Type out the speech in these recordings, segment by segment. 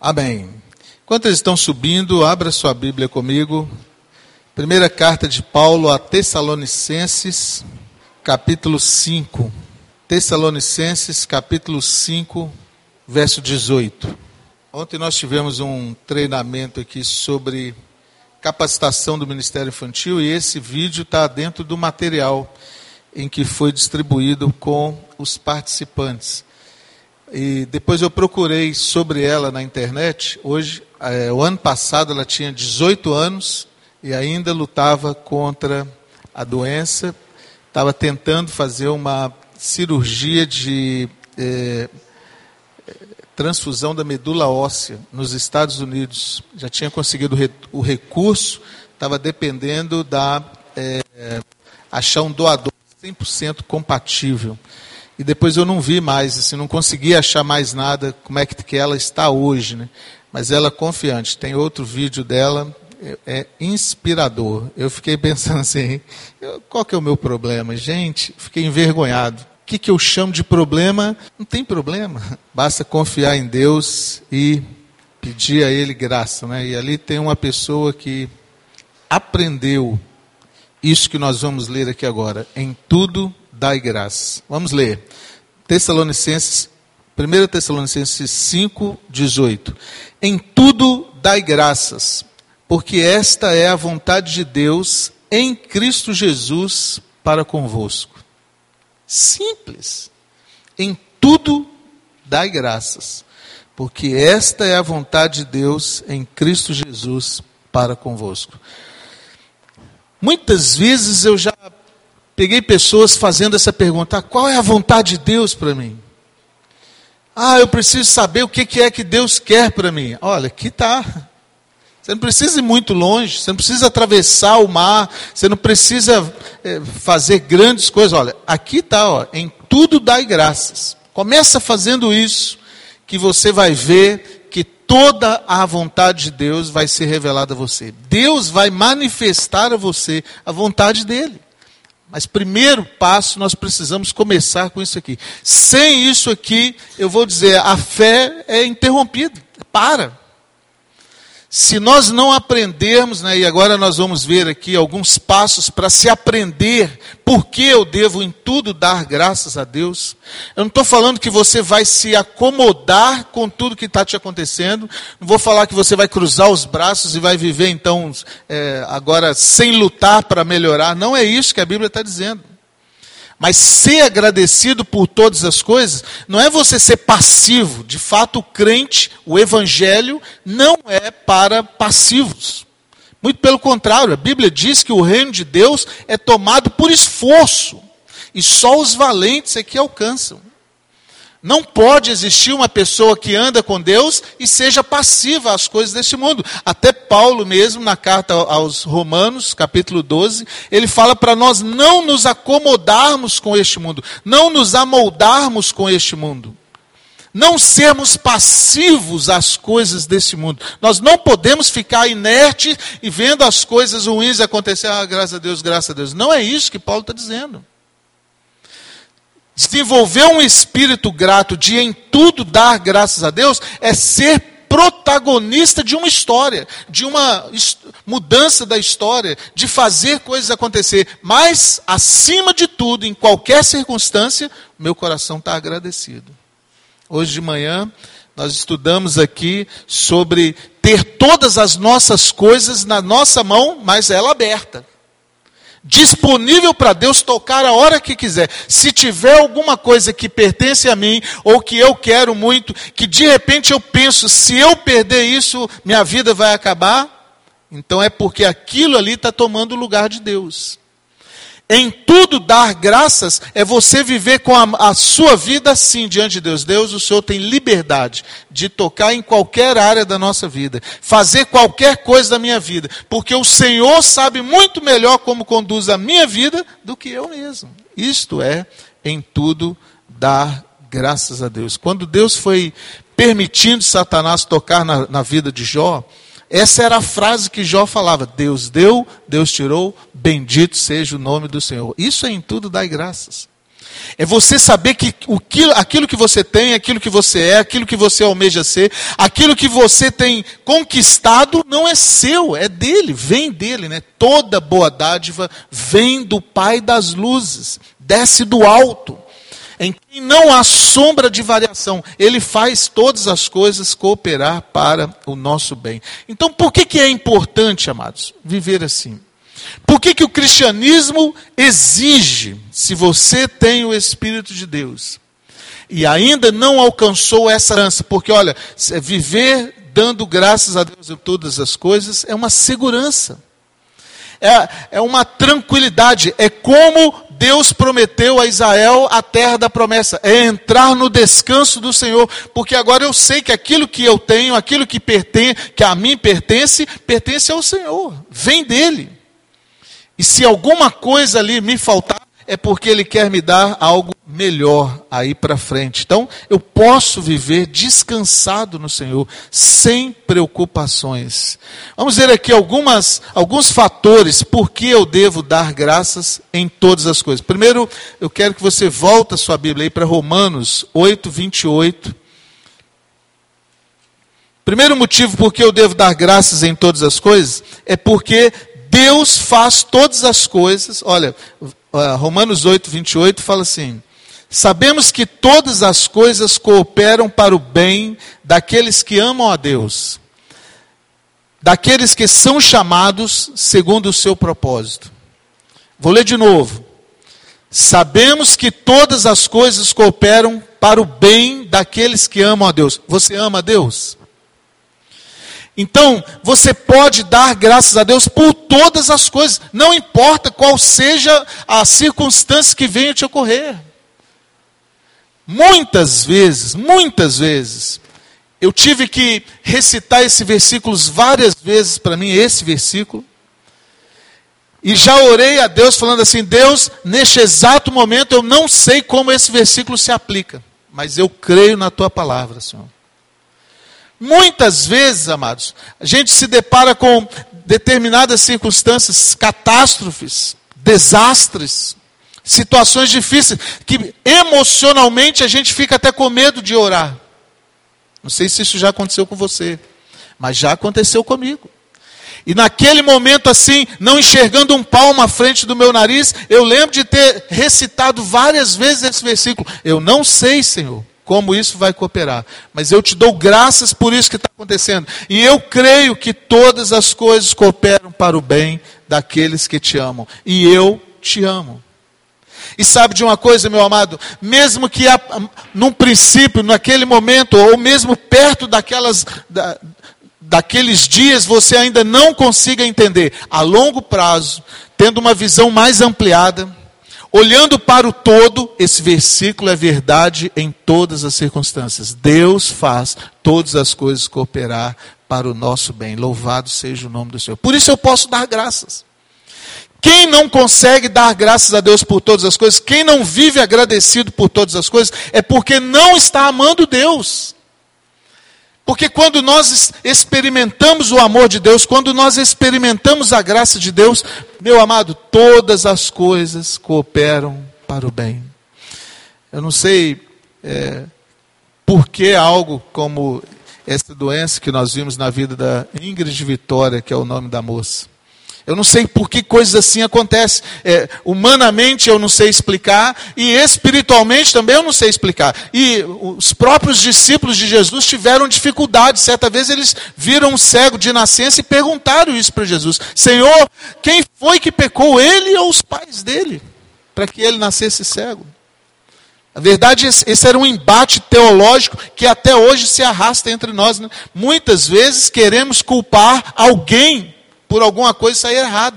Amém. Enquanto eles estão subindo, abra sua Bíblia comigo. Primeira carta de Paulo a Tessalonicenses, capítulo 5. Tessalonicenses, capítulo 5, verso 18. Ontem nós tivemos um treinamento aqui sobre capacitação do Ministério Infantil e esse vídeo está dentro do material em que foi distribuído com os participantes. E depois eu procurei sobre ela na internet. Hoje, é, o ano passado, ela tinha 18 anos e ainda lutava contra a doença. Estava tentando fazer uma cirurgia de é, transfusão da medula óssea nos Estados Unidos. Já tinha conseguido o recurso, estava dependendo da é, achar um doador 100% compatível. E depois eu não vi mais, assim, não consegui achar mais nada, como é que, que ela está hoje, né? Mas ela é confiante. Tem outro vídeo dela, é, é inspirador. Eu fiquei pensando assim, qual que é o meu problema? Gente, fiquei envergonhado. O que, que eu chamo de problema? Não tem problema. Basta confiar em Deus e pedir a Ele graça. Né? E ali tem uma pessoa que aprendeu isso que nós vamos ler aqui agora. Em tudo dai graça. Vamos ler. Tessalonicenses, 1 Tessalonicenses 5, 18. Em tudo dai graças, porque esta é a vontade de Deus em Cristo Jesus para convosco. Simples. Em tudo dai graças, porque esta é a vontade de Deus em Cristo Jesus para convosco. Muitas vezes eu já peguei pessoas fazendo essa pergunta: ah, qual é a vontade de Deus para mim? Ah, eu preciso saber o que é que Deus quer para mim. Olha, aqui está. Você não precisa ir muito longe, você não precisa atravessar o mar, você não precisa é, fazer grandes coisas. Olha, aqui está, em tudo dai graças. Começa fazendo isso, que você vai ver que toda a vontade de Deus vai ser revelada a você. Deus vai manifestar a você a vontade dele. Mas primeiro passo, nós precisamos começar com isso aqui. Sem isso aqui, eu vou dizer, a fé é interrompida. Para. Se nós não aprendermos, né, e agora nós vamos ver aqui alguns passos para se aprender por que eu devo em tudo dar graças a Deus. Eu não estou falando que você vai se acomodar com tudo que está te acontecendo. Não vou falar que você vai cruzar os braços e vai viver então é, agora sem lutar para melhorar. Não é isso que a Bíblia está dizendo. Mas ser agradecido por todas as coisas não é você ser passivo. De fato, o crente, o evangelho, não é para passivos. Muito pelo contrário, a Bíblia diz que o reino de Deus é tomado por esforço. E só os valentes é que alcançam. Não pode existir uma pessoa que anda com Deus e seja passiva às coisas deste mundo. Até Paulo mesmo, na carta aos Romanos, capítulo 12, ele fala para nós não nos acomodarmos com este mundo, não nos amoldarmos com este mundo. Não sermos passivos às coisas deste mundo. Nós não podemos ficar inertes e vendo as coisas ruins acontecer. Ah, graças a Deus, graças a Deus. Não é isso que Paulo está dizendo. Desenvolver um espírito grato de em tudo dar graças a Deus é ser protagonista de uma história, de uma mudança da história, de fazer coisas acontecer. Mas, acima de tudo, em qualquer circunstância, meu coração está agradecido. Hoje de manhã, nós estudamos aqui sobre ter todas as nossas coisas na nossa mão, mas ela aberta disponível para Deus tocar a hora que quiser. Se tiver alguma coisa que pertence a mim, ou que eu quero muito, que de repente eu penso, se eu perder isso, minha vida vai acabar, então é porque aquilo ali está tomando o lugar de Deus. Em tudo dar graças é você viver com a, a, sua vida assim diante de Deus. Deus, o Senhor tem liberdade de tocar em qualquer área da nossa vida, fazer qualquer coisa da minha vida, porque o Senhor sabe muito melhor como conduz a minha vida do que eu mesmo. Isto é, em tudo dar graças a Deus. Quando Deus foi permitindo Satanás tocar na, na vida de Jó, essa era a frase que Jó falava: Deus deu, Deus tirou, bendito seja o nome do Senhor. Isso é em tudo dai graças. É você saber que aquilo que você tem, aquilo que você é, aquilo que você almeja ser, aquilo que você tem conquistado não é seu, é dele, vem dele, né? Toda boa dádiva vem do Pai das luzes, desce do alto em quem não há sombra de variação. Ele faz todas as coisas cooperar para o nosso bem. Então, por que, que é importante, amados, viver assim? Por que, que o cristianismo exige, se você tem o Espírito de Deus, e ainda não alcançou essa herança, porque olha, viver dando graças a Deus em todas as coisas é uma segurança, é, é uma tranquilidade, é como Deus prometeu a Israel a terra da promessa, é entrar no descanso do Senhor, porque agora eu sei que aquilo que eu tenho, aquilo que pertence, que a mim pertence, pertence ao Senhor, vem dele. E se alguma coisa ali me faltar, é porque Ele quer me dar algo melhor aí para frente. Então, eu posso viver descansado no Senhor, sem preocupações. Vamos ver aqui algumas, alguns fatores por que eu devo dar graças em todas as coisas. Primeiro, eu quero que você volte a sua Bíblia aí para Romanos 8, 28. Primeiro motivo por que eu devo dar graças em todas as coisas é porque Deus faz todas as coisas. Olha, Romanos 8, 28 fala assim: Sabemos que todas as coisas cooperam para o bem daqueles que amam a Deus, daqueles que são chamados segundo o seu propósito. Vou ler de novo. Sabemos que todas as coisas cooperam para o bem daqueles que amam a Deus. Você ama a Deus? Então, você pode dar graças a Deus por todas as coisas, não importa qual seja a circunstância que venha te ocorrer. Muitas vezes, muitas vezes, eu tive que recitar esse versículo várias vezes para mim, esse versículo. E já orei a Deus falando assim: Deus, neste exato momento eu não sei como esse versículo se aplica, mas eu creio na tua palavra, Senhor. Muitas vezes, amados, a gente se depara com determinadas circunstâncias, catástrofes, desastres, situações difíceis, que emocionalmente a gente fica até com medo de orar. Não sei se isso já aconteceu com você, mas já aconteceu comigo. E naquele momento, assim, não enxergando um palmo à frente do meu nariz, eu lembro de ter recitado várias vezes esse versículo. Eu não sei, Senhor, como isso vai cooperar. Mas eu te dou graças por isso que está acontecendo. E eu creio que todas as coisas cooperam para o bem daqueles que te amam. E eu te amo. E sabe de uma coisa, meu amado? Mesmo que num princípio, naquele momento, ou mesmo perto daquelas, da, daqueles dias, você ainda não consiga entender, a longo prazo, tendo uma visão mais ampliada, Olhando para o todo, esse versículo é verdade em todas as circunstâncias. Deus faz todas as coisas cooperar para o nosso bem. Louvado seja o nome do Senhor. Por isso eu posso dar graças. Quem não consegue dar graças a Deus por todas as coisas, quem não vive agradecido por todas as coisas, é porque não está amando Deus. Porque quando nós experimentamos o amor de Deus, quando nós experimentamos a graça de Deus, meu amado, todas as coisas cooperam para o bem. Eu não sei é, por que algo como essa doença que nós vimos na vida da Ingrid Vitória, que é o nome da moça. Eu não sei por que coisas assim acontecem. É, humanamente eu não sei explicar, e espiritualmente também eu não sei explicar. E os próprios discípulos de Jesus tiveram dificuldade. Certa vez eles viram um cego de nascença e perguntaram isso para Jesus: Senhor, quem foi que pecou, ele ou os pais dele, para que ele nascesse cego? Na verdade, esse era um embate teológico que até hoje se arrasta entre nós. Né? Muitas vezes queremos culpar alguém por alguma coisa sair errado.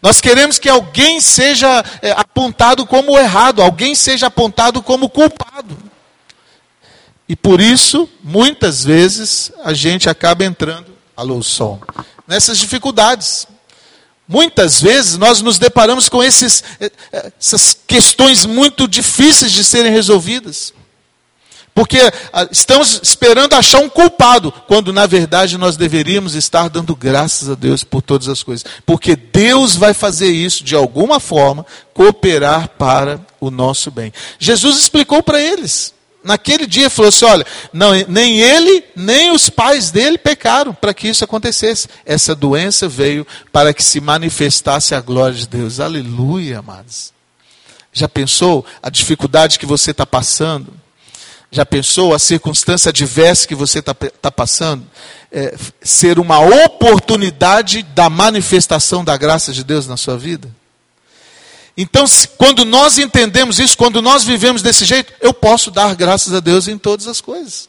Nós queremos que alguém seja é, apontado como errado, alguém seja apontado como culpado. E por isso, muitas vezes, a gente acaba entrando, alô, som, nessas dificuldades. Muitas vezes nós nos deparamos com esses, é, é, essas questões muito difíceis de serem resolvidas. Porque ah, estamos esperando achar um culpado, quando na verdade nós deveríamos estar dando graças a Deus por todas as coisas. Porque Deus vai fazer isso de alguma forma, cooperar para o nosso bem. Jesus explicou para eles. Naquele dia falou assim: olha, não, nem ele, nem os pais dele pecaram para que isso acontecesse. Essa doença veio para que se manifestasse a glória de Deus. Aleluia, amados. Já pensou a dificuldade que você está passando? Já pensou a circunstância adversa que você está tá passando? É, ser uma oportunidade da manifestação da graça de Deus na sua vida? Então, quando nós entendemos isso, quando nós vivemos desse jeito, eu posso dar graças a Deus em todas as coisas.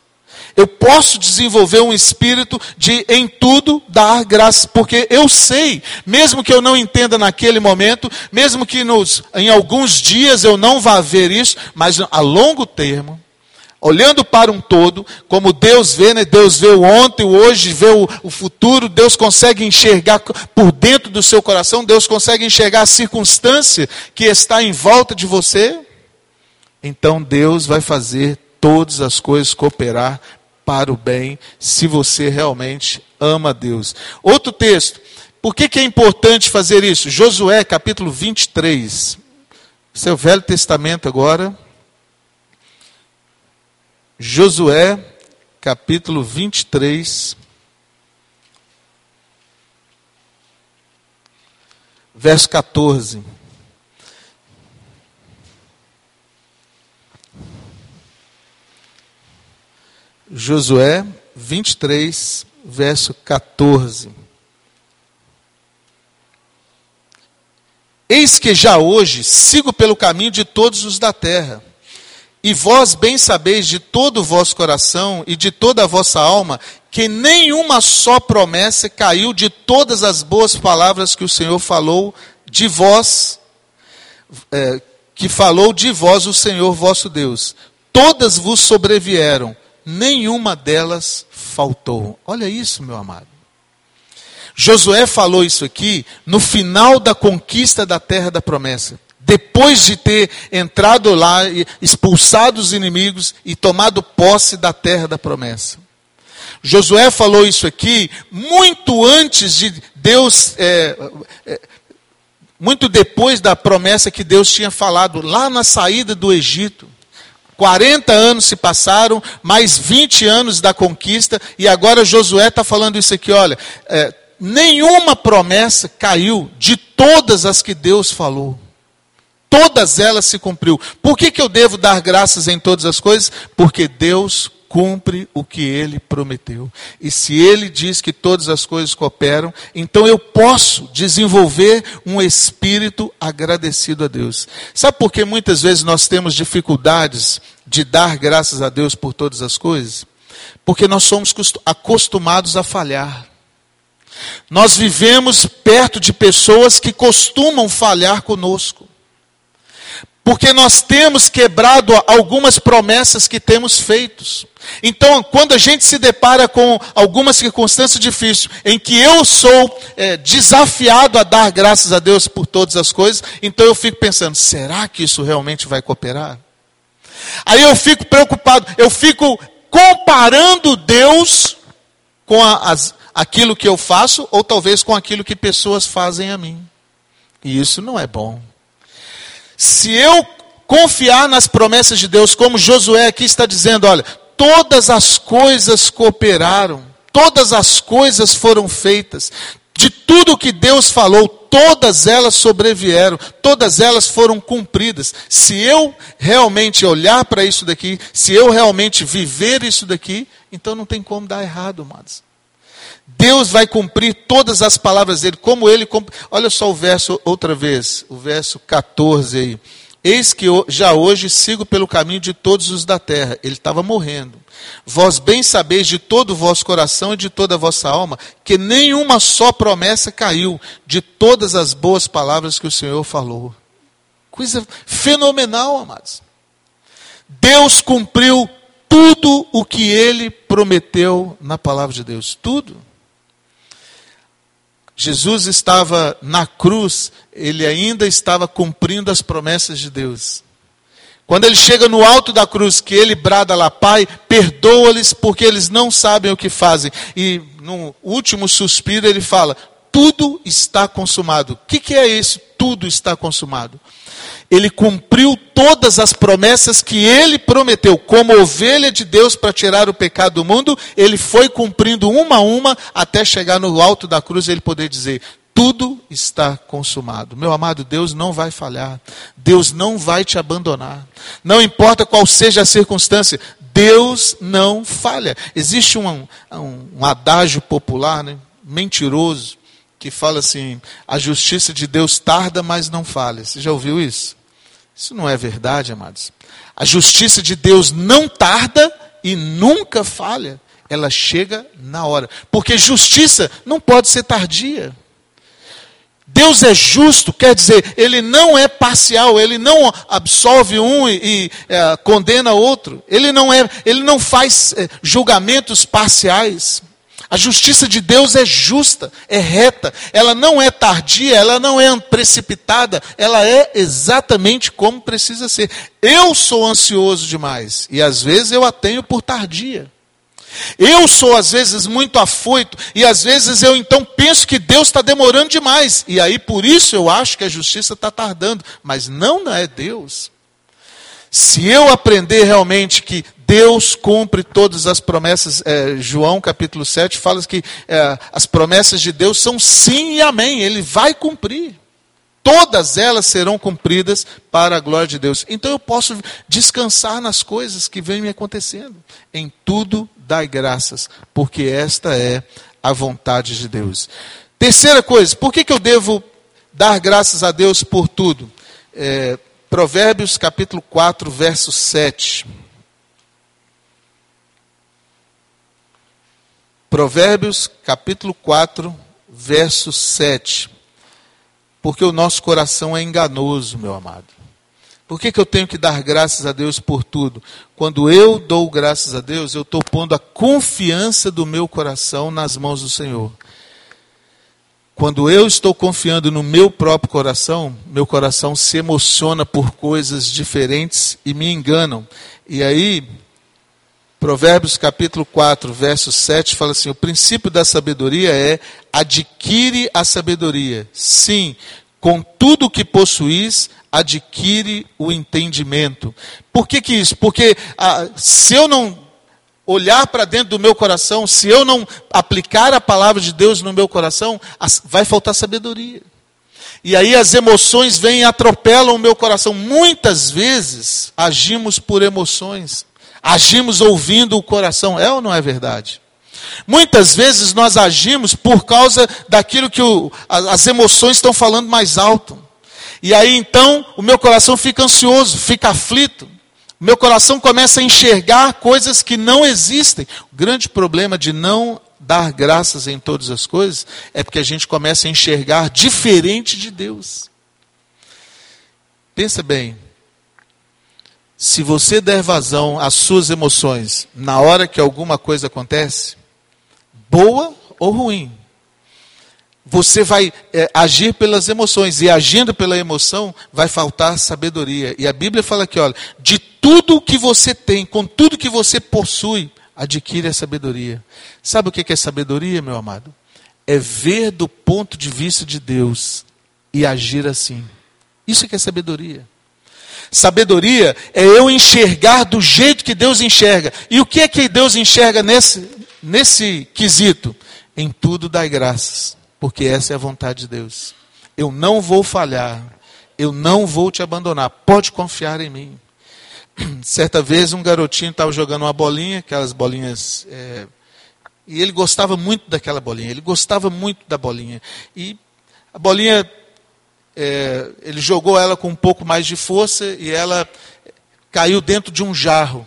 Eu posso desenvolver um espírito de em tudo dar graças, porque eu sei, mesmo que eu não entenda naquele momento, mesmo que nos, em alguns dias eu não vá ver isso, mas a longo termo, Olhando para um todo, como Deus vê, né? Deus vê o ontem, o hoje, vê o, o futuro, Deus consegue enxergar por dentro do seu coração, Deus consegue enxergar a circunstância que está em volta de você. Então Deus vai fazer todas as coisas cooperar para o bem, se você realmente ama Deus. Outro texto, por que, que é importante fazer isso? Josué capítulo 23. Esse é Velho Testamento agora. Josué, capítulo 23, verso 14. Josué 23, verso 14. Eis que já hoje sigo pelo caminho de todos os da terra e vós bem sabeis de todo o vosso coração e de toda a vossa alma que nenhuma só promessa caiu de todas as boas palavras que o Senhor falou de vós, é, que falou de vós o Senhor vosso Deus. Todas vos sobrevieram, nenhuma delas faltou. Olha isso, meu amado. Josué falou isso aqui no final da conquista da terra da promessa depois de ter entrado lá, expulsado os inimigos e tomado posse da terra da promessa. Josué falou isso aqui muito antes de Deus, é, é, muito depois da promessa que Deus tinha falado, lá na saída do Egito. 40 anos se passaram, mais 20 anos da conquista, e agora Josué está falando isso aqui: olha, é, nenhuma promessa caiu de todas as que Deus falou todas elas se cumpriu. Por que, que eu devo dar graças em todas as coisas? Porque Deus cumpre o que ele prometeu. E se ele diz que todas as coisas cooperam, então eu posso desenvolver um espírito agradecido a Deus. Sabe por que muitas vezes nós temos dificuldades de dar graças a Deus por todas as coisas? Porque nós somos acostumados a falhar. Nós vivemos perto de pessoas que costumam falhar conosco porque nós temos quebrado algumas promessas que temos feitos. Então, quando a gente se depara com alguma circunstância difícil, em que eu sou é, desafiado a dar graças a Deus por todas as coisas, então eu fico pensando: será que isso realmente vai cooperar? Aí eu fico preocupado, eu fico comparando Deus com a, as, aquilo que eu faço, ou talvez com aquilo que pessoas fazem a mim. E isso não é bom. Se eu confiar nas promessas de Deus, como Josué aqui está dizendo, olha, todas as coisas cooperaram, todas as coisas foram feitas, de tudo que Deus falou, todas elas sobrevieram, todas elas foram cumpridas. Se eu realmente olhar para isso daqui, se eu realmente viver isso daqui, então não tem como dar errado, amados. Deus vai cumprir todas as palavras dele, como ele Olha só o verso outra vez, o verso 14 aí. Eis que já hoje sigo pelo caminho de todos os da terra. Ele estava morrendo. Vós bem sabeis de todo o vosso coração e de toda a vossa alma que nenhuma só promessa caiu de todas as boas palavras que o Senhor falou. Coisa fenomenal, amados. Deus cumpriu tudo o que ele prometeu na palavra de Deus. Tudo. Jesus estava na cruz, ele ainda estava cumprindo as promessas de Deus. Quando ele chega no alto da cruz, que ele brada lá, Pai, perdoa-lhes porque eles não sabem o que fazem. E no último suspiro ele fala: tudo está consumado. O que, que é isso? Tudo está consumado. Ele cumpriu todas as promessas que ele prometeu, como ovelha de Deus para tirar o pecado do mundo, ele foi cumprindo uma a uma até chegar no alto da cruz e ele poder dizer: tudo está consumado. Meu amado, Deus não vai falhar. Deus não vai te abandonar. Não importa qual seja a circunstância, Deus não falha. Existe um, um, um adágio popular, né, mentiroso, que fala assim: a justiça de Deus tarda, mas não falha. Você já ouviu isso? Isso não é verdade, amados. A justiça de Deus não tarda e nunca falha. Ela chega na hora. Porque justiça não pode ser tardia. Deus é justo, quer dizer, ele não é parcial, ele não absolve um e, e é, condena outro. Ele não é, ele não faz é, julgamentos parciais. A justiça de Deus é justa, é reta, ela não é tardia, ela não é precipitada, ela é exatamente como precisa ser. Eu sou ansioso demais e às vezes eu a tenho por tardia. Eu sou às vezes muito afoito e às vezes eu então penso que Deus está demorando demais e aí por isso eu acho que a justiça está tardando, mas não, é Deus. Se eu aprender realmente que Deus cumpre todas as promessas, é, João capítulo 7 fala que é, as promessas de Deus são sim e amém, Ele vai cumprir. Todas elas serão cumpridas para a glória de Deus. Então eu posso descansar nas coisas que vêm me acontecendo. Em tudo dai graças, porque esta é a vontade de Deus. Terceira coisa, por que, que eu devo dar graças a Deus por tudo? É, Provérbios capítulo 4, verso 7. Provérbios capítulo 4, verso 7. Porque o nosso coração é enganoso, meu amado. Por que, que eu tenho que dar graças a Deus por tudo? Quando eu dou graças a Deus, eu estou pondo a confiança do meu coração nas mãos do Senhor. Quando eu estou confiando no meu próprio coração, meu coração se emociona por coisas diferentes e me enganam. E aí, Provérbios capítulo 4, verso 7 fala assim: o princípio da sabedoria é adquire a sabedoria. Sim, com tudo o que possuís, adquire o entendimento. Por que, que isso? Porque ah, se eu não olhar para dentro do meu coração, se eu não aplicar a palavra de Deus no meu coração, vai faltar sabedoria. E aí as emoções vêm e atropelam o meu coração. Muitas vezes agimos por emoções, agimos ouvindo o coração. É ou não é verdade? Muitas vezes nós agimos por causa daquilo que o, as emoções estão falando mais alto. E aí então o meu coração fica ansioso, fica aflito meu coração começa a enxergar coisas que não existem. O grande problema de não dar graças em todas as coisas é porque a gente começa a enxergar diferente de Deus. Pensa bem. Se você der vazão às suas emoções na hora que alguma coisa acontece, boa ou ruim, você vai é, agir pelas emoções, e agindo pela emoção, vai faltar sabedoria. E a Bíblia fala aqui, olha, de tudo que você tem, com tudo que você possui, adquire a sabedoria. Sabe o que é sabedoria, meu amado? É ver do ponto de vista de Deus e agir assim. Isso que é sabedoria. Sabedoria é eu enxergar do jeito que Deus enxerga. E o que é que Deus enxerga nesse, nesse quesito? Em tudo dai graças porque essa é a vontade de Deus. Eu não vou falhar, eu não vou te abandonar, pode confiar em mim. Certa vez um garotinho estava jogando uma bolinha, aquelas bolinhas. É, e ele gostava muito daquela bolinha, ele gostava muito da bolinha. E a bolinha, é, ele jogou ela com um pouco mais de força e ela caiu dentro de um jarro.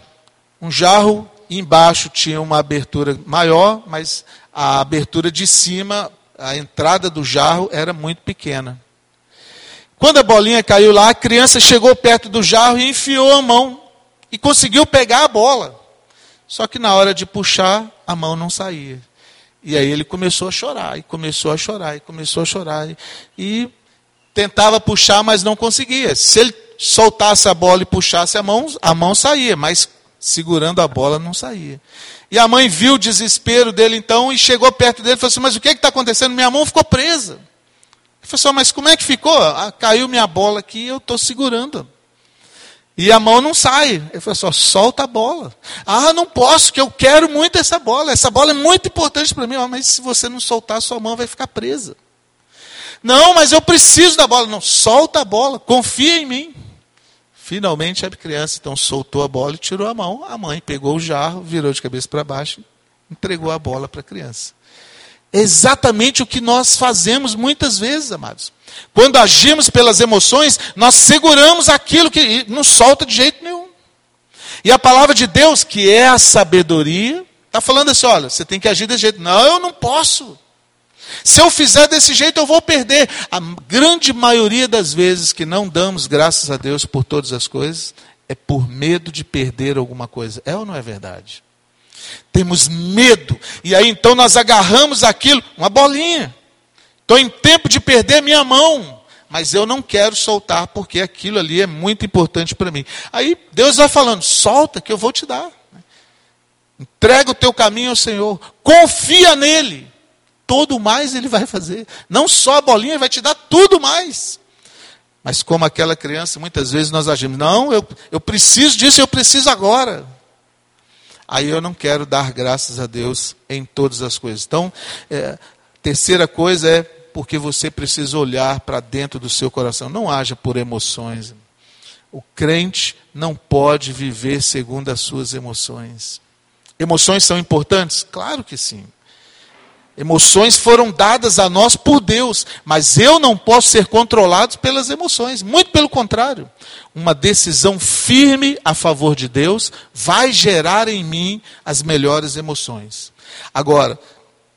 Um jarro, embaixo tinha uma abertura maior, mas a abertura de cima a entrada do jarro era muito pequena. Quando a bolinha caiu lá, a criança chegou perto do jarro e enfiou a mão e conseguiu pegar a bola. Só que na hora de puxar, a mão não saía. E aí ele começou a chorar, e começou a chorar, e começou a chorar. E tentava puxar, mas não conseguia. Se ele soltasse a bola e puxasse a mão, a mão saía, mas segurando a bola não saía. E a mãe viu o desespero dele então e chegou perto dele e falou assim: Mas o que é está acontecendo? Minha mão ficou presa. Professor, mas como é que ficou? Ah, caiu minha bola aqui eu estou segurando. E a mão não sai. Ele falou só, solta a bola. Ah, não posso, que eu quero muito essa bola. Essa bola é muito importante para mim. Ah, mas se você não soltar, sua mão vai ficar presa. Não, mas eu preciso da bola. Não, solta a bola, confia em mim. Finalmente a criança então soltou a bola e tirou a mão. A mãe pegou o jarro, virou de cabeça para baixo entregou a bola para a criança. Exatamente o que nós fazemos muitas vezes, amados. Quando agimos pelas emoções, nós seguramos aquilo que não solta de jeito nenhum. E a palavra de Deus, que é a sabedoria, está falando assim: olha, você tem que agir desse jeito. Não, eu não posso. Se eu fizer desse jeito, eu vou perder. A grande maioria das vezes que não damos graças a Deus por todas as coisas, é por medo de perder alguma coisa. É ou não é verdade? Temos medo. E aí então nós agarramos aquilo, uma bolinha. Estou em tempo de perder minha mão. Mas eu não quero soltar, porque aquilo ali é muito importante para mim. Aí Deus vai falando: solta que eu vou te dar. Entrega o teu caminho ao Senhor. Confia nele. Todo mais ele vai fazer. Não só a bolinha, ele vai te dar tudo mais. Mas como aquela criança, muitas vezes nós agimos: não, eu, eu preciso disso, eu preciso agora aí eu não quero dar graças a Deus em todas as coisas. Então, é, terceira coisa é porque você precisa olhar para dentro do seu coração. Não haja por emoções. O crente não pode viver segundo as suas emoções. Emoções são importantes? Claro que sim. Emoções foram dadas a nós por Deus, mas eu não posso ser controlado pelas emoções. Muito pelo contrário. Uma decisão firme a favor de Deus vai gerar em mim as melhores emoções. Agora,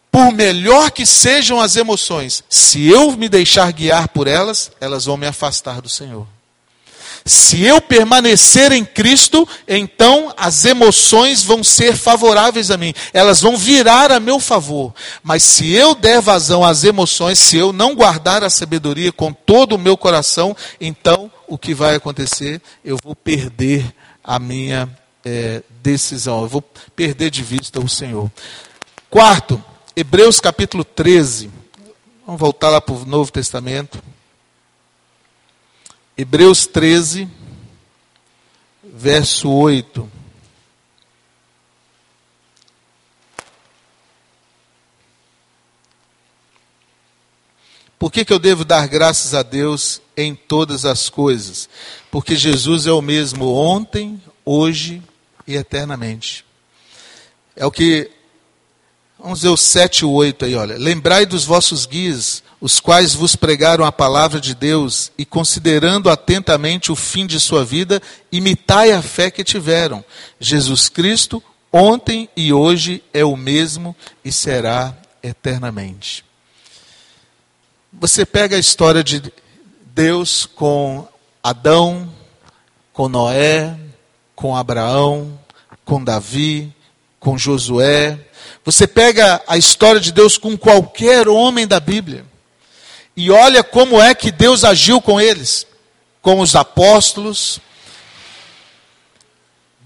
por melhor que sejam as emoções, se eu me deixar guiar por elas, elas vão me afastar do Senhor. Se eu permanecer em Cristo, então as emoções vão ser favoráveis a mim, elas vão virar a meu favor. Mas se eu der vazão às emoções, se eu não guardar a sabedoria com todo o meu coração, então o que vai acontecer? Eu vou perder a minha é, decisão, eu vou perder de vista o Senhor. Quarto, Hebreus capítulo 13. Vamos voltar lá para o Novo Testamento. Hebreus 13, verso 8. Por que, que eu devo dar graças a Deus em todas as coisas? Porque Jesus é o mesmo ontem, hoje e eternamente. É o que. Vamos ver o 7 e 8 aí, olha. Lembrai dos vossos guias os quais vos pregaram a palavra de Deus, e considerando atentamente o fim de sua vida, imitai a fé que tiveram. Jesus Cristo, ontem e hoje, é o mesmo e será eternamente. Você pega a história de Deus com Adão, com Noé, com Abraão, com Davi, com Josué. Você pega a história de Deus com qualquer homem da Bíblia. E olha como é que Deus agiu com eles, com os apóstolos.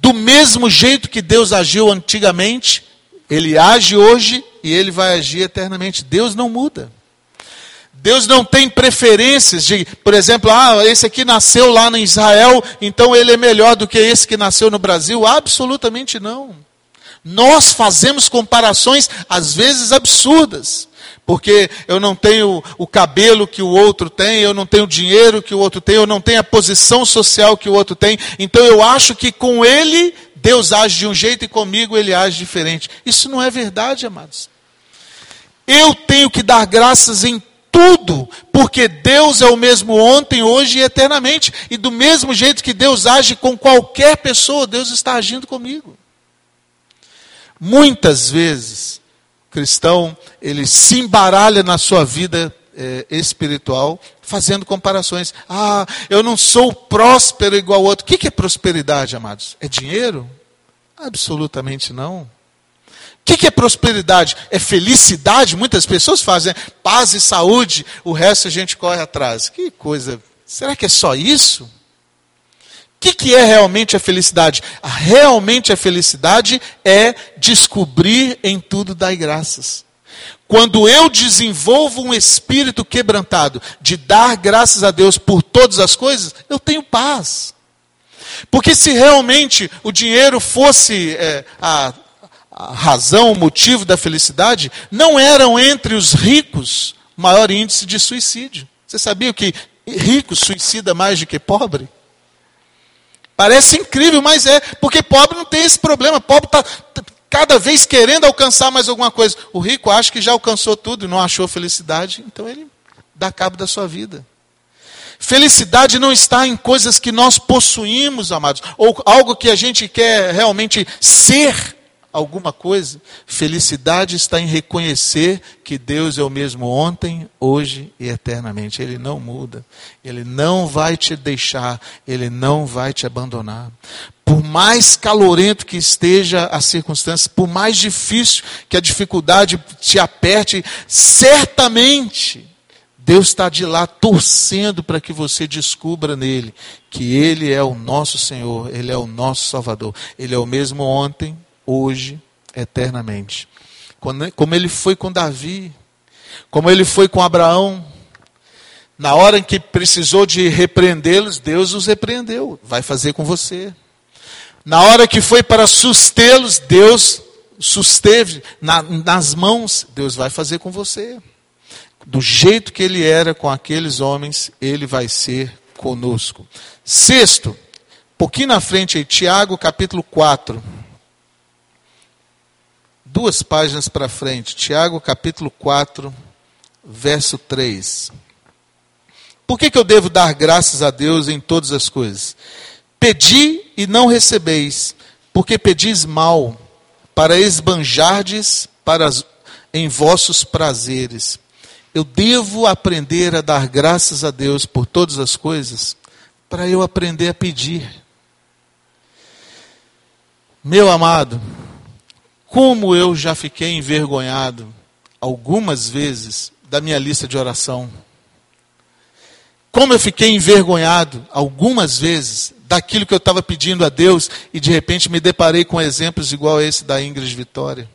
Do mesmo jeito que Deus agiu antigamente, ele age hoje e ele vai agir eternamente. Deus não muda. Deus não tem preferências de, por exemplo, ah, esse aqui nasceu lá em Israel, então ele é melhor do que esse que nasceu no Brasil. Absolutamente não. Nós fazemos comparações, às vezes absurdas porque eu não tenho o cabelo que o outro tem, eu não tenho o dinheiro que o outro tem, eu não tenho a posição social que o outro tem, então eu acho que com ele Deus age de um jeito e comigo ele age diferente. Isso não é verdade, amados. Eu tenho que dar graças em tudo, porque Deus é o mesmo ontem, hoje e eternamente, e do mesmo jeito que Deus age com qualquer pessoa, Deus está agindo comigo. Muitas vezes, cristão, ele se embaralha na sua vida é, espiritual, fazendo comparações. Ah, eu não sou próspero igual ao outro. O que é prosperidade, amados? É dinheiro? Absolutamente não. O que é prosperidade? É felicidade? Muitas pessoas fazem paz e saúde, o resto a gente corre atrás. Que coisa. Será que é só isso? O que, que, é realmente a felicidade? Realmente a felicidade é descobrir em tudo dar graças. Quando eu desenvolvo um espírito quebrantado de dar graças a Deus por todas as coisas, eu tenho paz. Porque se realmente o dinheiro fosse é, a, a razão, o motivo da felicidade, não eram entre os ricos maior índice de suicídio. Você sabia que rico suicida mais do que pobre? Parece incrível, mas é, porque pobre não tem esse problema. Pobre está cada vez querendo alcançar mais alguma coisa. O rico acha que já alcançou tudo e não achou felicidade, então ele dá cabo da sua vida. Felicidade não está em coisas que nós possuímos, amados, ou algo que a gente quer realmente ser alguma coisa. Felicidade está em reconhecer que Deus é o mesmo ontem, hoje e eternamente. Ele não muda. Ele não vai te deixar, ele não vai te abandonar. Por mais calorento que esteja a circunstância, por mais difícil que a dificuldade te aperte, certamente Deus está de lá torcendo para que você descubra nele que Ele é o nosso Senhor, Ele é o nosso Salvador. Ele é o mesmo ontem, hoje, eternamente. Como ele foi com Davi, como ele foi com Abraão. Na hora em que precisou de repreendê-los, Deus os repreendeu. Vai fazer com você. Na hora que foi para sustê-los, Deus susteve na, nas mãos, Deus vai fazer com você. Do jeito que ele era com aqueles homens, ele vai ser conosco. Sexto, pouquinho na frente aí, Tiago capítulo 4 duas páginas para frente, Tiago capítulo 4, verso 3. Por que, que eu devo dar graças a Deus em todas as coisas? Pedi e não recebeis, porque pedis mal, para esbanjardes para as, em vossos prazeres. Eu devo aprender a dar graças a Deus por todas as coisas, para eu aprender a pedir. Meu amado, como eu já fiquei envergonhado algumas vezes da minha lista de oração. Como eu fiquei envergonhado algumas vezes daquilo que eu estava pedindo a Deus e de repente me deparei com exemplos igual a esse da Ingrid Vitória.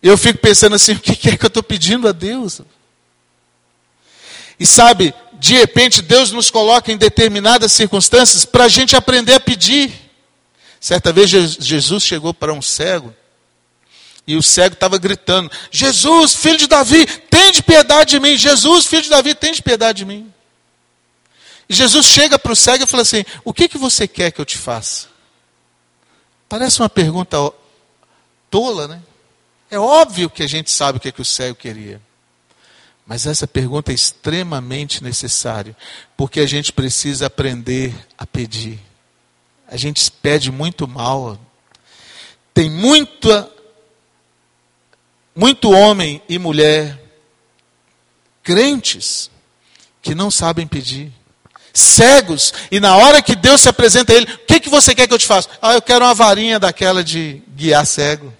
Eu fico pensando assim: o que é que eu estou pedindo a Deus? E sabe, de repente Deus nos coloca em determinadas circunstâncias para a gente aprender a pedir. Certa vez Jesus chegou para um cego e o cego estava gritando: Jesus, filho de Davi, tem de piedade de mim. Jesus, filho de Davi, tem de piedade de mim. E Jesus chega para o cego e fala assim: O que, que você quer que eu te faça? Parece uma pergunta tola, né? É óbvio que a gente sabe o que, é que o cego queria. Mas essa pergunta é extremamente necessária, porque a gente precisa aprender a pedir. A gente pede muito mal. Tem muita, muito homem e mulher crentes que não sabem pedir. Cegos, e na hora que Deus se apresenta a ele, o que, que você quer que eu te faça? Ah, eu quero uma varinha daquela de guiar cego.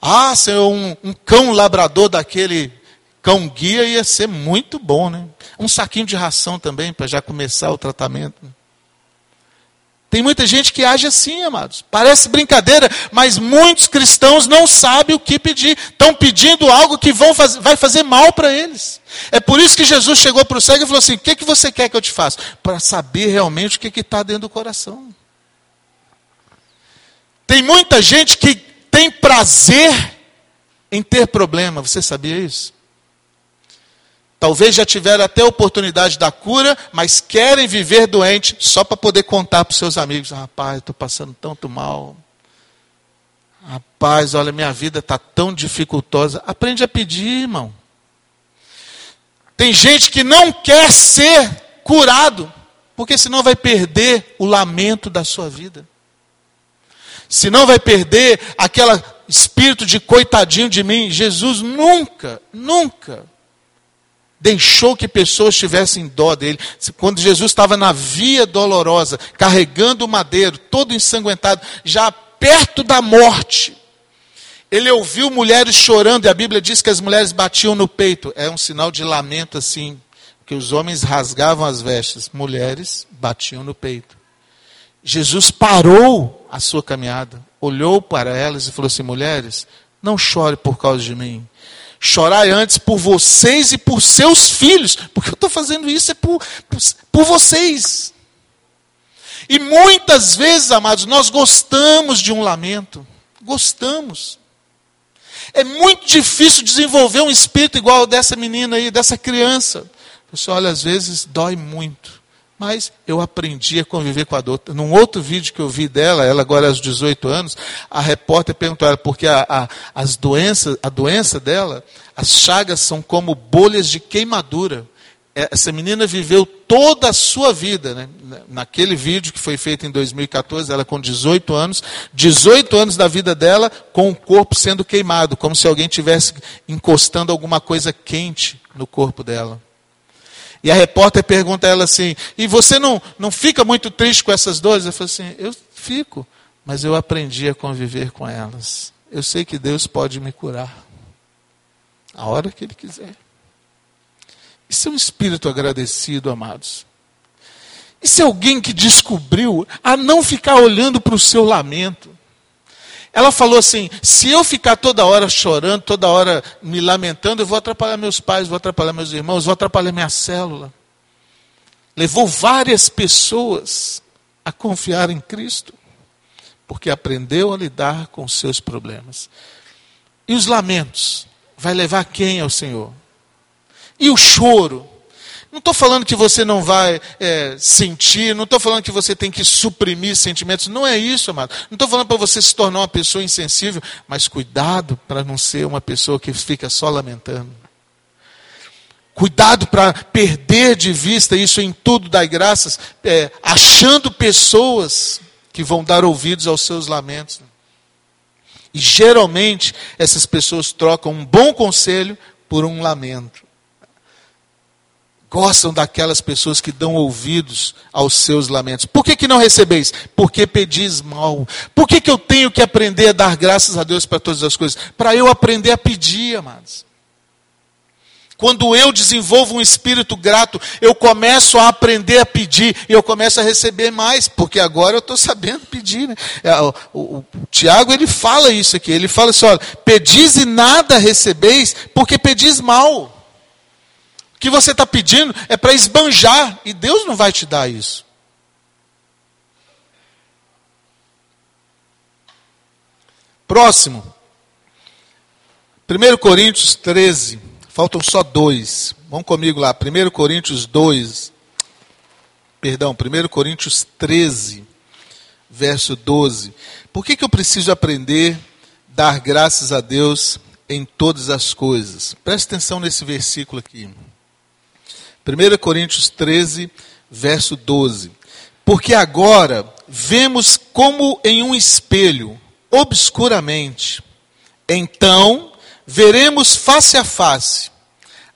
Ah, Senhor, um, um cão labrador daquele cão guia ia ser muito bom, né? Um saquinho de ração também, para já começar o tratamento. Tem muita gente que age assim, amados. Parece brincadeira, mas muitos cristãos não sabem o que pedir. Estão pedindo algo que vão fazer, vai fazer mal para eles. É por isso que Jesus chegou para o cego e falou assim: O que, que você quer que eu te faça? Para saber realmente o que está dentro do coração. Tem muita gente que tem prazer em ter problema. Você sabia isso? Talvez já tiveram até a oportunidade da cura, mas querem viver doente só para poder contar para os seus amigos: rapaz, estou passando tanto mal. Rapaz, olha, minha vida está tão dificultosa. Aprende a pedir, irmão. Tem gente que não quer ser curado, porque senão vai perder o lamento da sua vida. Senão vai perder aquele espírito de coitadinho de mim. Jesus nunca, nunca deixou que pessoas tivessem dó dele. Quando Jesus estava na via dolorosa, carregando o madeiro, todo ensanguentado, já perto da morte, ele ouviu mulheres chorando, e a Bíblia diz que as mulheres batiam no peito. É um sinal de lamento assim, que os homens rasgavam as vestes, mulheres batiam no peito. Jesus parou a sua caminhada, olhou para elas e falou assim: mulheres, Não chore por causa de mim. Chorai antes por vocês e por seus filhos, porque eu estou fazendo isso é por, por, por vocês. E muitas vezes, amados, nós gostamos de um lamento. Gostamos. É muito difícil desenvolver um espírito igual dessa menina aí, dessa criança. Você olha, às vezes dói muito. Mas eu aprendi a conviver com a dor. Num outro vídeo que eu vi dela, ela agora aos 18 anos, a repórter perguntou ela, porque a, a, as doenças, a doença dela, as chagas são como bolhas de queimadura. É, essa menina viveu toda a sua vida, né? naquele vídeo que foi feito em 2014, ela com 18 anos, 18 anos da vida dela com o corpo sendo queimado, como se alguém tivesse encostando alguma coisa quente no corpo dela. E a repórter pergunta a ela assim: E você não, não fica muito triste com essas dores? Eu falo assim: Eu fico, mas eu aprendi a conviver com elas. Eu sei que Deus pode me curar a hora que Ele quiser. Isso é um espírito agradecido, amados. Isso é alguém que descobriu a não ficar olhando para o seu lamento. Ela falou assim: se eu ficar toda hora chorando, toda hora me lamentando, eu vou atrapalhar meus pais, vou atrapalhar meus irmãos, vou atrapalhar minha célula. Levou várias pessoas a confiar em Cristo, porque aprendeu a lidar com seus problemas. E os lamentos? Vai levar quem ao Senhor? E o choro? Não estou falando que você não vai é, sentir, não estou falando que você tem que suprimir sentimentos, não é isso, amado. Não estou falando para você se tornar uma pessoa insensível, mas cuidado para não ser uma pessoa que fica só lamentando. Cuidado para perder de vista isso em tudo, dar graças, é, achando pessoas que vão dar ouvidos aos seus lamentos. E geralmente essas pessoas trocam um bom conselho por um lamento gostam daquelas pessoas que dão ouvidos aos seus lamentos. Por que, que não recebeis? Porque pedis mal. Por que, que eu tenho que aprender a dar graças a Deus para todas as coisas? Para eu aprender a pedir, amados. Quando eu desenvolvo um espírito grato, eu começo a aprender a pedir e eu começo a receber mais, porque agora eu estou sabendo pedir. Né? É, o, o, o, Tiago ele fala isso aqui, ele fala assim: olha, pedis e nada recebeis, porque pedis mal que você está pedindo é para esbanjar, e Deus não vai te dar isso. Próximo. 1 Coríntios 13. Faltam só dois. Vamos comigo lá. 1 Coríntios 2. Perdão, 1 Coríntios 13, verso 12. Por que, que eu preciso aprender a dar graças a Deus em todas as coisas? Preste atenção nesse versículo aqui. 1 Coríntios 13, verso 12. Porque agora vemos como em um espelho, obscuramente. Então veremos face a face.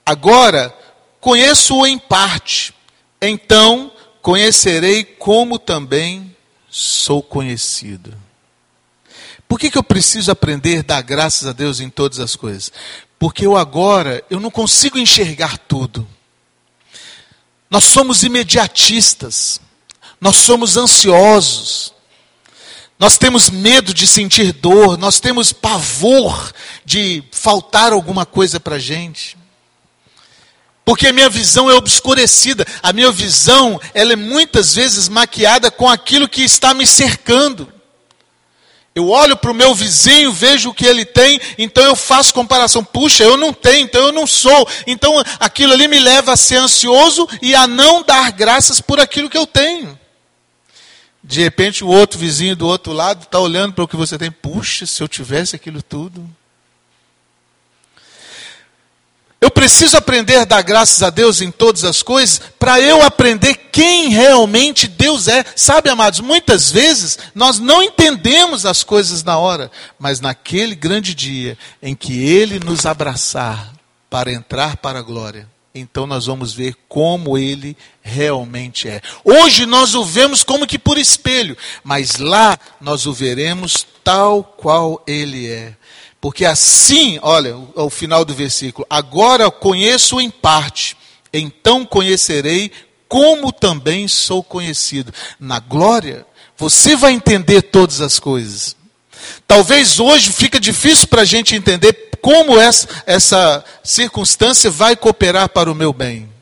Agora conheço-o em parte. Então conhecerei como também sou conhecido. Por que, que eu preciso aprender a dar graças a Deus em todas as coisas? Porque eu agora, eu não consigo enxergar tudo. Nós somos imediatistas, nós somos ansiosos, nós temos medo de sentir dor, nós temos pavor de faltar alguma coisa para a gente. Porque a minha visão é obscurecida, a minha visão ela é muitas vezes maquiada com aquilo que está me cercando. Eu olho para o meu vizinho, vejo o que ele tem, então eu faço comparação. Puxa, eu não tenho, então eu não sou. Então aquilo ali me leva a ser ansioso e a não dar graças por aquilo que eu tenho. De repente o outro vizinho do outro lado está olhando para o que você tem. Puxa, se eu tivesse aquilo tudo. Eu preciso aprender a dar graças a Deus em todas as coisas para eu aprender quem realmente Deus é. Sabe, amados, muitas vezes nós não entendemos as coisas na hora, mas naquele grande dia em que Ele nos abraçar para entrar para a glória, então nós vamos ver como Ele realmente é. Hoje nós o vemos como que por espelho, mas lá nós o veremos tal qual Ele é. Porque assim, olha, o, o final do versículo, agora conheço em parte, então conhecerei como também sou conhecido. Na glória, você vai entender todas as coisas. Talvez hoje fica difícil para a gente entender como essa, essa circunstância vai cooperar para o meu bem.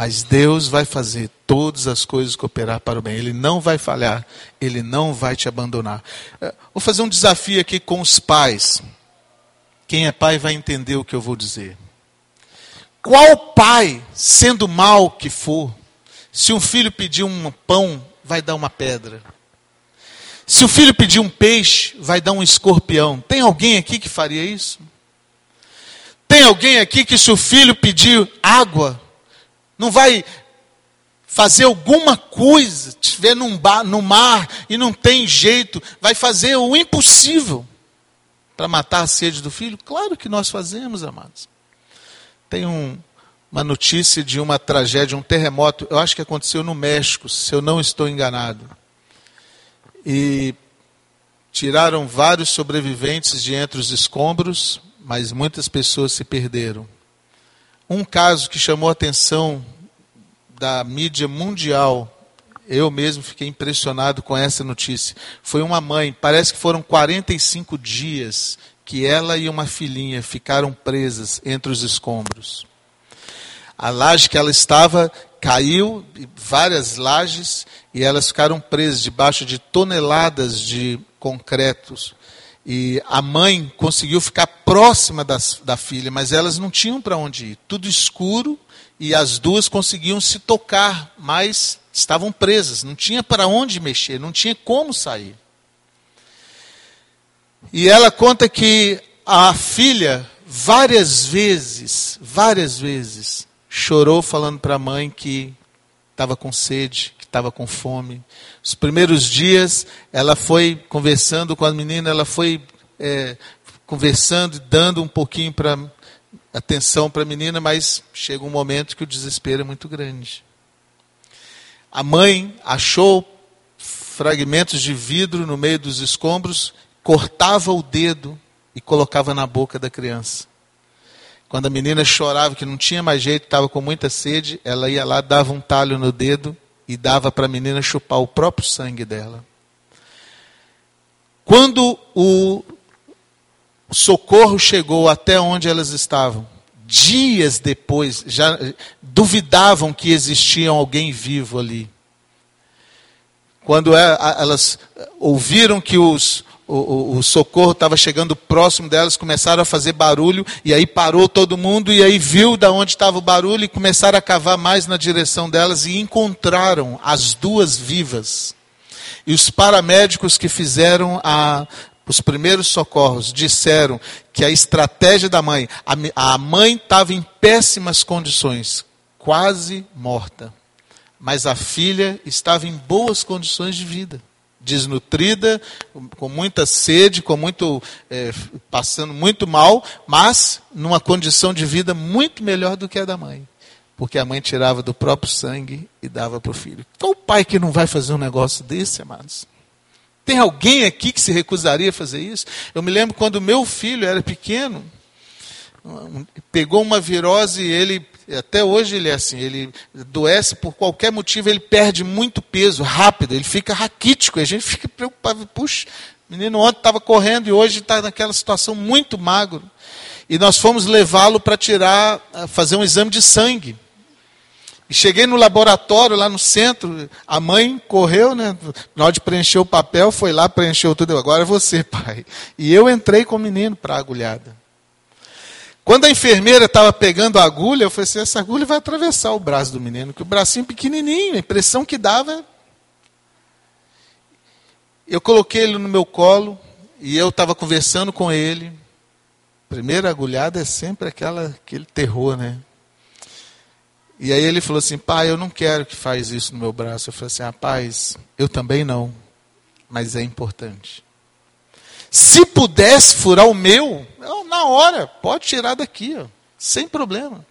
Mas Deus vai fazer todas as coisas cooperar para o bem. Ele não vai falhar, ele não vai te abandonar. É, vou fazer um desafio aqui com os pais. Quem é pai vai entender o que eu vou dizer. Qual pai, sendo mal que for, se um filho pedir um pão, vai dar uma pedra? Se o filho pedir um peixe, vai dar um escorpião. Tem alguém aqui que faria isso? Tem alguém aqui que, se o filho pedir água, não vai fazer alguma coisa, estiver num bar, no mar e não tem jeito, vai fazer o impossível para matar a sede do filho? Claro que nós fazemos, amados. Tem um, uma notícia de uma tragédia, um terremoto, eu acho que aconteceu no México, se eu não estou enganado. E tiraram vários sobreviventes de entre os escombros, mas muitas pessoas se perderam. Um caso que chamou a atenção da mídia mundial, eu mesmo fiquei impressionado com essa notícia. Foi uma mãe, parece que foram 45 dias que ela e uma filhinha ficaram presas entre os escombros. A laje que ela estava caiu, várias lajes, e elas ficaram presas debaixo de toneladas de concretos. E a mãe conseguiu ficar próxima das, da filha, mas elas não tinham para onde ir. Tudo escuro e as duas conseguiam se tocar, mas estavam presas, não tinha para onde mexer, não tinha como sair. E ela conta que a filha várias vezes, várias vezes, chorou falando para a mãe que estava com sede, estava com fome. Os primeiros dias, ela foi conversando com a menina, ela foi é, conversando e dando um pouquinho para atenção para a menina, mas chega um momento que o desespero é muito grande. A mãe achou fragmentos de vidro no meio dos escombros, cortava o dedo e colocava na boca da criança. Quando a menina chorava que não tinha mais jeito, estava com muita sede, ela ia lá, dava um talho no dedo e dava para a menina chupar o próprio sangue dela. Quando o socorro chegou até onde elas estavam, dias depois, já duvidavam que existia alguém vivo ali. Quando é, elas ouviram que os, o, o, o socorro estava chegando próximo delas, começaram a fazer barulho, e aí parou todo mundo, e aí viu da onde estava o barulho, e começaram a cavar mais na direção delas, e encontraram as duas vivas. E os paramédicos que fizeram a, os primeiros socorros disseram que a estratégia da mãe, a, a mãe estava em péssimas condições, quase morta, mas a filha estava em boas condições de vida desnutrida, com muita sede, com muito é, passando muito mal, mas numa condição de vida muito melhor do que a da mãe, porque a mãe tirava do próprio sangue e dava para o filho. Qual pai que não vai fazer um negócio desse, amados? Tem alguém aqui que se recusaria a fazer isso? Eu me lembro quando meu filho era pequeno, pegou uma virose e ele até hoje ele é assim, ele adoece por qualquer motivo, ele perde muito peso rápido, ele fica raquítico, e a gente fica preocupado, puxa, o menino ontem estava correndo e hoje está naquela situação muito magro. E nós fomos levá-lo para tirar, fazer um exame de sangue. E cheguei no laboratório lá no centro, a mãe correu, né? Na hora de preencher o papel, foi lá, preencheu tudo. Agora é você, pai. E eu entrei com o menino para a agulhada. Quando a enfermeira estava pegando a agulha, eu falei assim: essa agulha vai atravessar o braço do menino, que o bracinho pequenininho, a impressão que dava. Eu coloquei ele no meu colo e eu estava conversando com ele. Primeira agulhada é sempre aquela, aquele terror, né? E aí ele falou assim: pai, eu não quero que faz isso no meu braço. Eu falei assim: rapaz, eu também não, mas é importante. Se pudesse furar o meu, na hora, pode tirar daqui, ó, sem problema.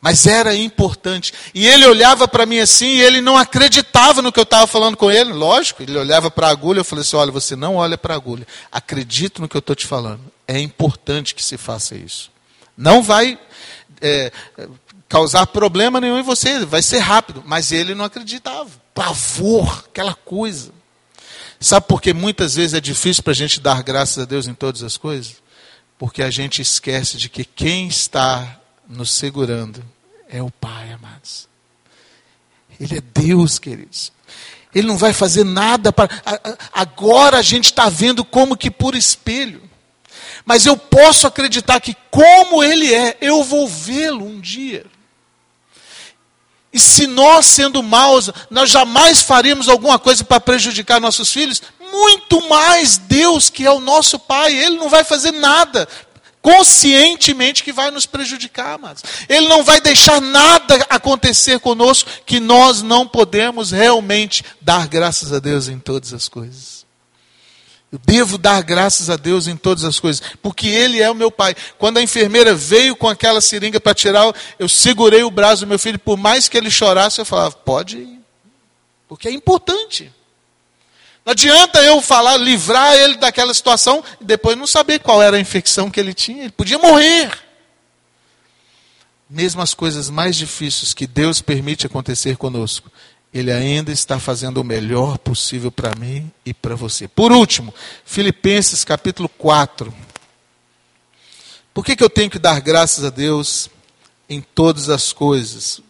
Mas era importante. E ele olhava para mim assim, e ele não acreditava no que eu estava falando com ele. Lógico, ele olhava para a agulha, eu falei assim: olha, você não olha para a agulha. Acredito no que eu estou te falando. É importante que se faça isso. Não vai é, causar problema nenhum em você, vai ser rápido. Mas ele não acreditava. Pavor, aquela coisa. Sabe por que muitas vezes é difícil para a gente dar graças a Deus em todas as coisas? Porque a gente esquece de que quem está nos segurando é o Pai, amados. Ele é Deus, queridos. Ele não vai fazer nada para. Agora a gente está vendo como que por espelho. Mas eu posso acreditar que, como Ele é, eu vou vê-lo um dia. E se nós, sendo maus, nós jamais faríamos alguma coisa para prejudicar nossos filhos, muito mais Deus, que é o nosso Pai, Ele não vai fazer nada conscientemente que vai nos prejudicar, mas Ele não vai deixar nada acontecer conosco que nós não podemos realmente dar graças a Deus em todas as coisas. Eu devo dar graças a Deus em todas as coisas, porque Ele é o meu Pai. Quando a enfermeira veio com aquela seringa para tirar, eu segurei o braço do meu filho, por mais que ele chorasse, eu falava: pode ir, porque é importante. Não adianta eu falar, livrar ele daquela situação e depois não saber qual era a infecção que ele tinha. Ele podia morrer. Mesmo as coisas mais difíceis que Deus permite acontecer conosco, Ele ainda está fazendo o melhor possível para mim e para você. Por último, Filipenses capítulo 4. Por que, que eu tenho que dar graças a Deus em todas as coisas?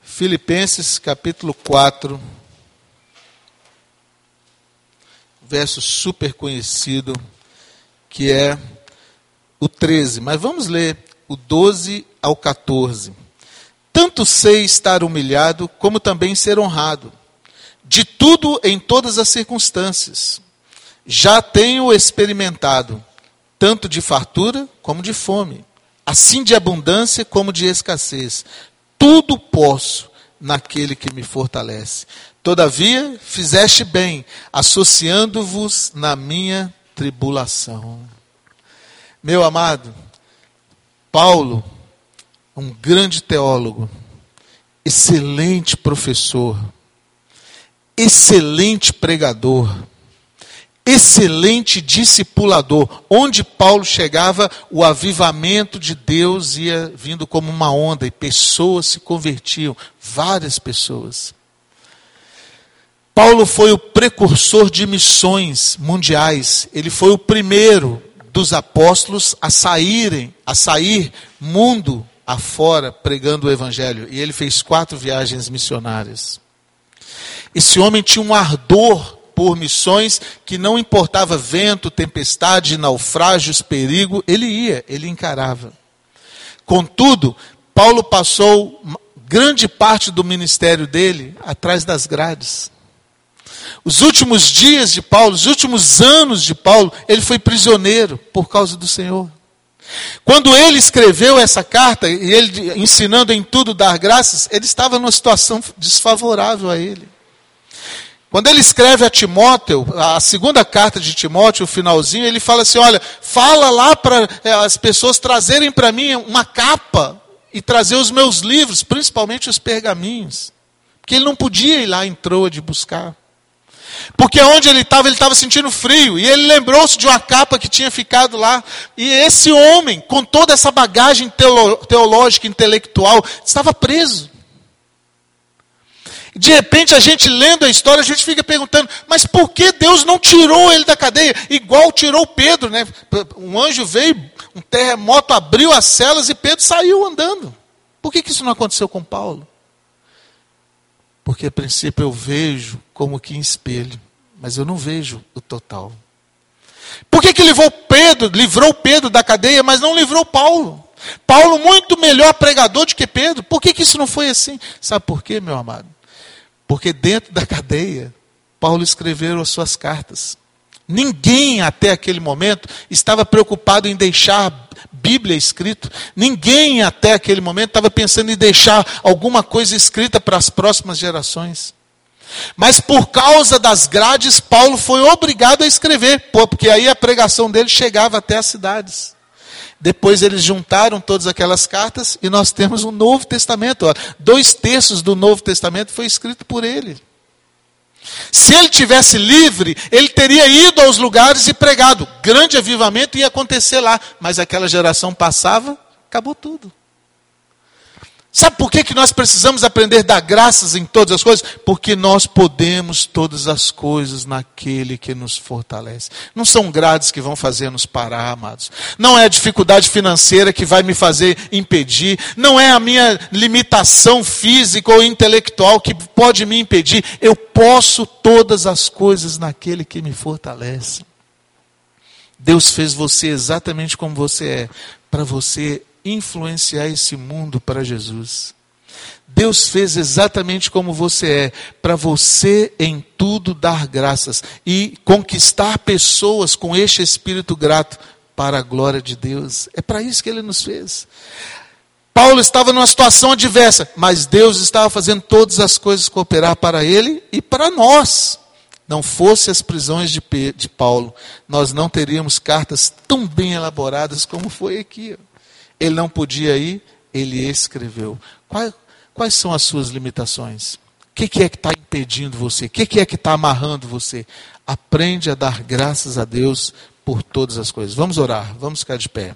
Filipenses capítulo 4, verso super conhecido, que é o 13. Mas vamos ler o 12 ao 14. Tanto sei estar humilhado, como também ser honrado, de tudo em todas as circunstâncias. Já tenho experimentado, tanto de fartura como de fome, assim de abundância como de escassez tudo posso naquele que me fortalece. Todavia, fizeste bem, associando-vos na minha tribulação. Meu amado, Paulo, um grande teólogo, excelente professor, excelente pregador, excelente discipulador. Onde Paulo chegava, o avivamento de Deus ia vindo como uma onda e pessoas se convertiam, várias pessoas. Paulo foi o precursor de missões mundiais. Ele foi o primeiro dos apóstolos a saírem, a sair mundo afora pregando o evangelho. E ele fez quatro viagens missionárias. Esse homem tinha um ardor por missões que não importava vento, tempestade, naufrágios, perigo, ele ia, ele encarava. Contudo, Paulo passou grande parte do ministério dele atrás das grades. Os últimos dias de Paulo, os últimos anos de Paulo, ele foi prisioneiro por causa do Senhor. Quando ele escreveu essa carta, e ele ensinando em tudo dar graças, ele estava numa situação desfavorável a ele. Quando ele escreve a Timóteo, a segunda carta de Timóteo, o finalzinho, ele fala assim: olha, fala lá para é, as pessoas trazerem para mim uma capa e trazer os meus livros, principalmente os pergaminhos. Porque ele não podia ir lá em Troa de buscar. Porque onde ele estava, ele estava sentindo frio. E ele lembrou-se de uma capa que tinha ficado lá. E esse homem, com toda essa bagagem teológica, intelectual, estava preso. De repente, a gente lendo a história, a gente fica perguntando, mas por que Deus não tirou ele da cadeia? Igual tirou Pedro, né? Um anjo veio, um terremoto abriu as celas e Pedro saiu andando. Por que, que isso não aconteceu com Paulo? Porque a princípio eu vejo como que em espelho, mas eu não vejo o total. Por que, que livrou Pedro, livrou Pedro da cadeia, mas não livrou Paulo? Paulo muito melhor pregador do que Pedro. Por que, que isso não foi assim? Sabe por quê, meu amado? Porque dentro da cadeia, Paulo escreveu as suas cartas. Ninguém até aquele momento estava preocupado em deixar Bíblia escrito. Ninguém até aquele momento estava pensando em deixar alguma coisa escrita para as próximas gerações. Mas por causa das grades, Paulo foi obrigado a escrever, porque aí a pregação dele chegava até as cidades. Depois eles juntaram todas aquelas cartas e nós temos um Novo Testamento. Ó. Dois terços do Novo Testamento foi escrito por ele. Se ele tivesse livre, ele teria ido aos lugares e pregado. Grande avivamento ia acontecer lá, mas aquela geração passava, acabou tudo. Sabe por que, que nós precisamos aprender a dar graças em todas as coisas? Porque nós podemos todas as coisas naquele que nos fortalece. Não são grades que vão fazer nos parar, amados. Não é a dificuldade financeira que vai me fazer impedir. Não é a minha limitação física ou intelectual que pode me impedir. Eu posso todas as coisas naquele que me fortalece. Deus fez você exatamente como você é, para você influenciar esse mundo para Jesus. Deus fez exatamente como você é, para você em tudo dar graças e conquistar pessoas com este espírito grato para a glória de Deus. É para isso que ele nos fez. Paulo estava numa situação adversa, mas Deus estava fazendo todas as coisas cooperar para ele e para nós. Não fosse as prisões de, de Paulo, nós não teríamos cartas tão bem elaboradas como foi aqui. Ele não podia ir, ele escreveu. Quais, quais são as suas limitações? O que, que é que está impedindo você? O que, que é que está amarrando você? Aprende a dar graças a Deus por todas as coisas. Vamos orar, vamos ficar de pé.